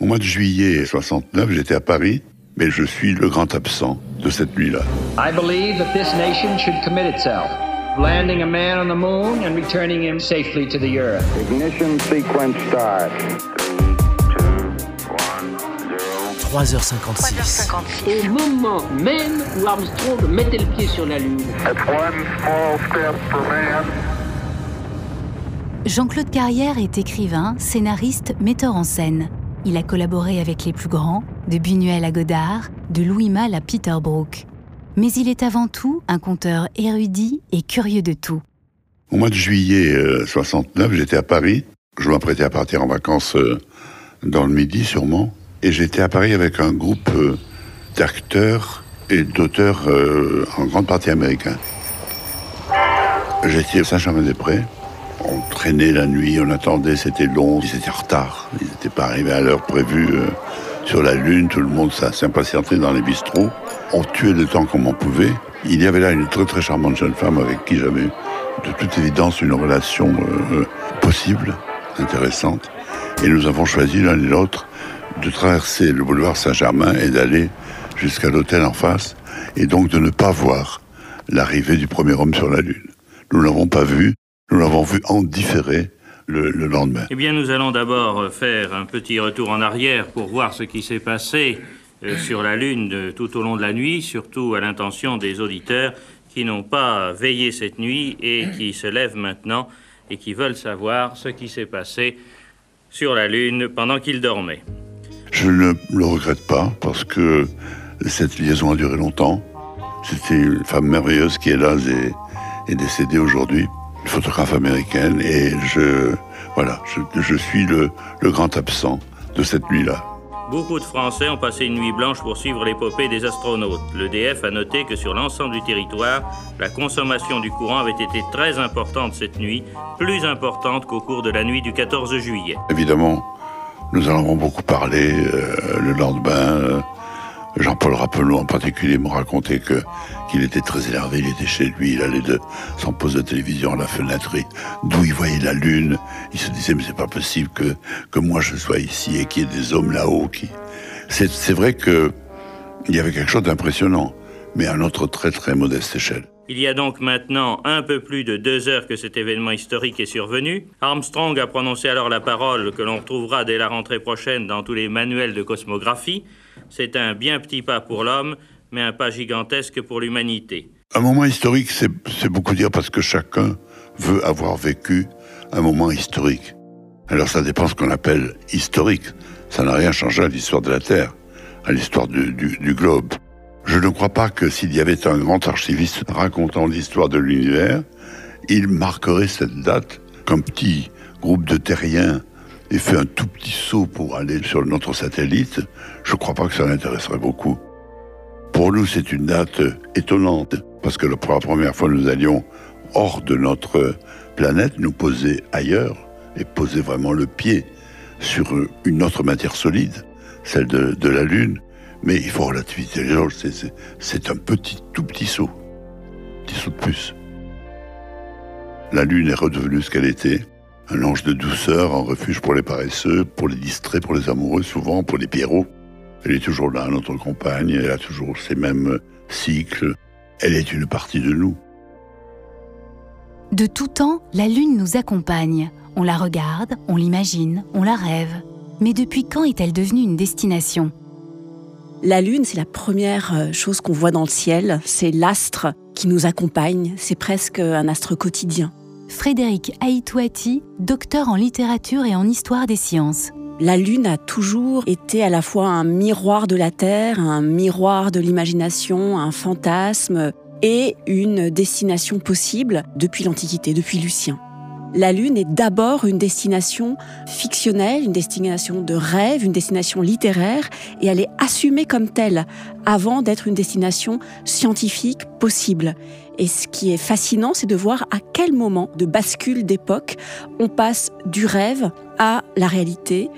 Au mois de juillet 69, j'étais à Paris, mais je suis le grand absent de cette nuit-là. I believe that this nation should commit itself, landing a man on the moon and returning him safely to the earth. Ignition sequence start. 3h56. Au moment même où Armstrong mettait le pied sur la Lune. Jean-Claude Carrière est écrivain, scénariste, metteur en scène. Il a collaboré avec les plus grands, de Buñuel à Godard, de Louis Malle à Peter Brook. Mais il est avant tout un conteur érudit et curieux de tout. Au mois de juillet euh, 69, j'étais à Paris. Je m'apprêtais à partir en vacances euh, dans le Midi, sûrement. Et j'étais à Paris avec un groupe euh, d'acteurs et d'auteurs euh, en grande partie américains. J'étais à Saint-Germain-des-Prés. On traînait la nuit, on attendait, c'était long, ils étaient en retard. Ils n'étaient pas arrivés à l'heure prévue euh, sur la Lune. Tout le monde s'impatientait dans les bistrots. On tuait le temps comme on pouvait. Il y avait là une très très charmante jeune femme avec qui j'avais de toute évidence une relation euh, possible, intéressante. Et nous avons choisi l'un et l'autre de traverser le boulevard Saint-Germain et d'aller jusqu'à l'hôtel en face, et donc de ne pas voir l'arrivée du premier homme sur la Lune. Nous ne l'avons pas vu, nous l'avons vu en différé le, le lendemain. Eh bien, nous allons d'abord euh, faire un petit retour en arrière pour voir ce qui s'est passé euh, sur la Lune de- tout au long de la nuit, surtout à l'intention des auditeurs qui n'ont pas veillé cette nuit et qui se lèvent maintenant et qui veulent savoir ce qui s'est passé sur la Lune pendant qu'ils dormaient. Je ne le regrette pas parce que cette liaison a duré longtemps. C'était une femme merveilleuse qui, hélas, est, est décédée aujourd'hui, photographe américaine, et je, voilà, je, je suis le, le grand absent de cette nuit-là. Beaucoup de Français ont passé une nuit blanche pour suivre l'épopée des astronautes. L'EDF a noté que sur l'ensemble du territoire, la consommation du courant avait été très importante cette nuit, plus importante qu'au cours de la nuit du 14 juillet. Évidemment, nous en avons beaucoup parlé euh, le lendemain. euh, Jean-Paul Rappeneau en particulier m'a raconté que qu'il était très énervé, il était chez lui, il allait de son poste de télévision à la fenêtre d'où il voyait la lune. Il se disait mais c'est pas possible que que moi je sois ici et qu'il y ait des hommes là-haut qui. C'est c'est vrai que il y avait quelque chose d'impressionnant, mais à notre très très modeste échelle. Il y a donc maintenant un peu plus de deux heures que cet événement historique est survenu. Armstrong a prononcé alors la parole que l'on retrouvera dès la rentrée prochaine dans tous les manuels de cosmographie. C'est un bien petit pas pour l'homme, mais un pas gigantesque pour l'humanité. Un moment historique, c'est beaucoup dire parce que chacun veut avoir vécu un moment historique. Alors ça dépend ce qu'on appelle historique. Ça n'a rien changé à l'histoire de la Terre, à l'histoire du, du- du globe. Je ne crois pas que s'il y avait un grand archiviste racontant l'histoire de l'univers, il marquerait cette date qu'un petit groupe de terriens ait fait un tout petit saut pour aller sur notre satellite. Je ne crois pas que ça l'intéresserait beaucoup. Pour nous, c'est une date étonnante, parce que pour la première fois, nous allions hors de notre planète, nous poser ailleurs, et poser vraiment le pied sur une autre matière solide, celle de, la Lune. Mais il faut relativiser les c'est- c'est un petit, tout petit saut, petit saut de plus. La Lune est redevenue ce qu'elle était, un ange de douceur, un refuge pour les paresseux, pour les distraits, pour les amoureux, souvent pour les pierrots. Elle est toujours là, notre compagne, elle a toujours ces mêmes cycles. Elle est une partie de nous. De tout temps, la Lune nous accompagne. On la regarde, on l'imagine, on la rêve. Mais depuis quand est-elle devenue une destination? La Lune, c'est la première euh, chose qu'on voit dans le ciel. C'est l'astre qui nous accompagne. C'est presque un astre quotidien. Frédéric Aïtouati, docteur en littérature et en histoire des sciences. La Lune a toujours été à la fois un miroir de la Terre, un miroir de l'imagination, un fantasme et une destination possible depuis l'Antiquité, depuis Lucien. La Lune est d'abord une destination fictionnelle, une destination de rêve, une destination littéraire, et elle est assumée comme telle avant d'être une destination scientifique possible. Et ce qui est fascinant, c'est de voir à quel moment de bascule d'époque on passe du rêve à la réalité,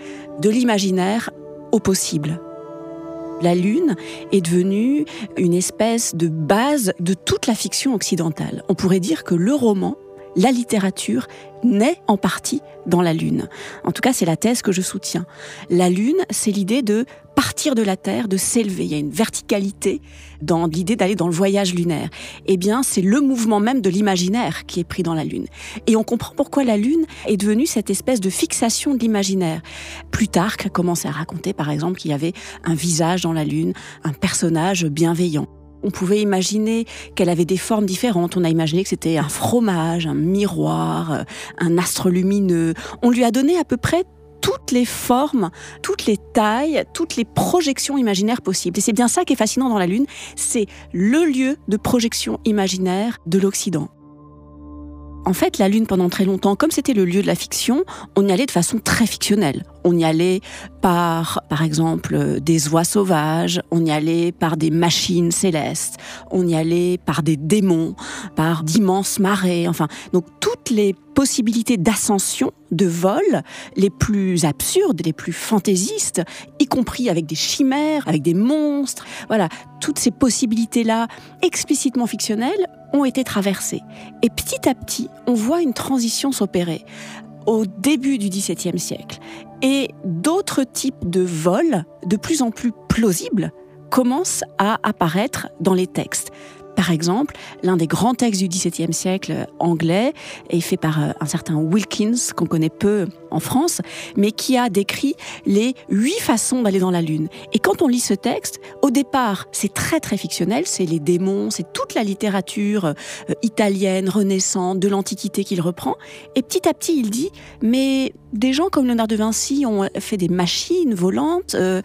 de l'imaginaire au possible. La Lune est devenue une espèce de base de toute la fiction occidentale. On pourrait dire que le roman la littérature naît en partie dans la Lune. En tout cas, c'est la thèse que je soutiens. La Lune, c'est l'idée de partir de la Terre, de s'élever. Il y a une verticalité dans l'idée d'aller dans le voyage lunaire. Eh bien, c'est le mouvement même de l'imaginaire qui est pris dans la Lune. Et on comprend pourquoi la Lune est devenue cette espèce de fixation de l'imaginaire. Plutarque commençait à raconter, par exemple, qu'il y avait un visage dans la Lune, un personnage bienveillant. On pouvait imaginer qu'elle avait des formes différentes. On a imaginé que c'était un fromage, un miroir, un astre lumineux. On lui a donné à peu près toutes les formes, toutes les tailles, toutes les projections imaginaires possibles. Et c'est bien ça qui est fascinant dans la Lune, c'est le lieu de projection imaginaire de l'Occident. En fait, la Lune, pendant très longtemps, comme c'était le lieu de la fiction, on y allait de façon très fictionnelle. On y allait par, par exemple, des oies sauvages, on y allait par des machines célestes, on y allait par des démons, par d'immenses marées, enfin, donc toutes les possibilités d'ascension, de vol, les plus absurdes, les plus fantaisistes, y compris avec des chimères, avec des monstres. Voilà, toutes ces possibilités-là, explicitement fictionnelles, ont été traversées. Et petit à petit, on voit une transition s'opérer au début du XVIIe siècle. Et d'autres types de vols, de plus en plus plausibles, commencent à apparaître dans les textes. Par exemple, l'un des grands textes du XVIIe siècle anglais est fait par euh, un certain Wilkins, qu'on connaît peu en France, mais qui a décrit les huit façons d'aller dans la Lune. Et quand on lit ce texte, au départ, c'est très très fictionnel, c'est les démons, c'est toute la littérature euh, italienne, renaissante, de l'Antiquité qu'il reprend. Et petit à petit, il dit, mais des gens comme Léonard de Vinci ont fait des machines volantes, euh,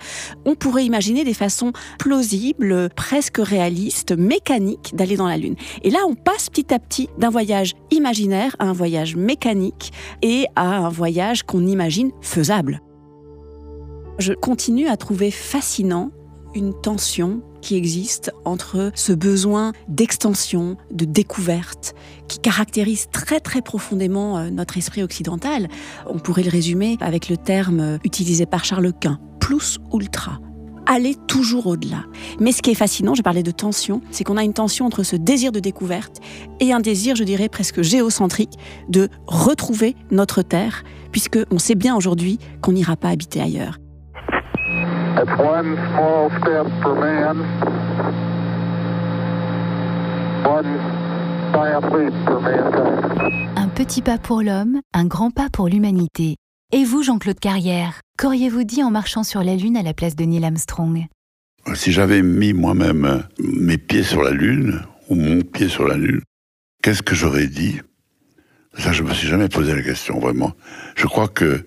on pourrait imaginer des façons plausibles, presque réalistes, mécaniques, d'aller dans la Lune. Et là, on passe petit à petit d'un voyage imaginaire à un voyage mécanique et à un voyage qu'on imagine faisable. Je continue à trouver fascinant une tension qui existe entre ce besoin d'extension, de découverte, qui caractérise très très profondément euh, notre esprit occidental. On pourrait le résumer avec le terme euh, utilisé par Charles Quint, plus ultra, aller toujours au-delà. Mais ce qui est fascinant, je parlais de tension, c'est qu'on a une tension entre ce désir de découverte et un désir, je dirais, presque géocentrique de retrouver notre Terre, puisque on sait bien aujourd'hui qu'on n'ira pas habiter ailleurs. Un petit pas pour l'homme, un grand pas pour l'humanité. Et vous, Jean-Claude Carrière, qu'auriez-vous dit en marchant sur la Lune à la place de Neil Armstrong? Si j'avais mis moi-même mes pieds sur la Lune, ou mon pied sur la Lune, qu'est-ce que j'aurais dit? Ça, je me suis jamais posé la question, vraiment. Je crois que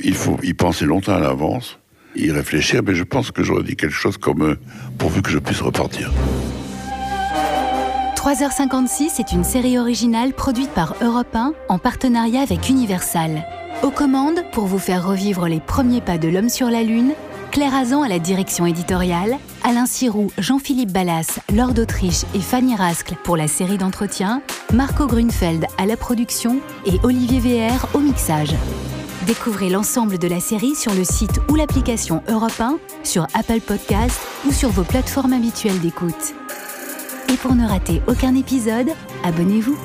il faut y penser longtemps à l'avance, y réfléchir, mais je pense que j'aurais dit quelque chose comme euh, pourvu que je puisse repartir. 3h56 est une série originale produite par Europe 1 en partenariat avec Universal. Aux commandes, pour vous faire revivre les premiers pas de l'homme sur la Lune, Claire Azan à la direction éditoriale, Alain Sirou, Jean-Philippe Ballas, Lord d'Autriche et Fanny Rascle pour la série d'entretien, Marco Grunfeld à la production et Olivier VR au mixage. Découvrez l'ensemble de la série sur le site ou l'application Europe 1, sur Apple Podcast ou sur vos plateformes habituelles d'écoute. Et pour ne rater aucun épisode, abonnez-vous.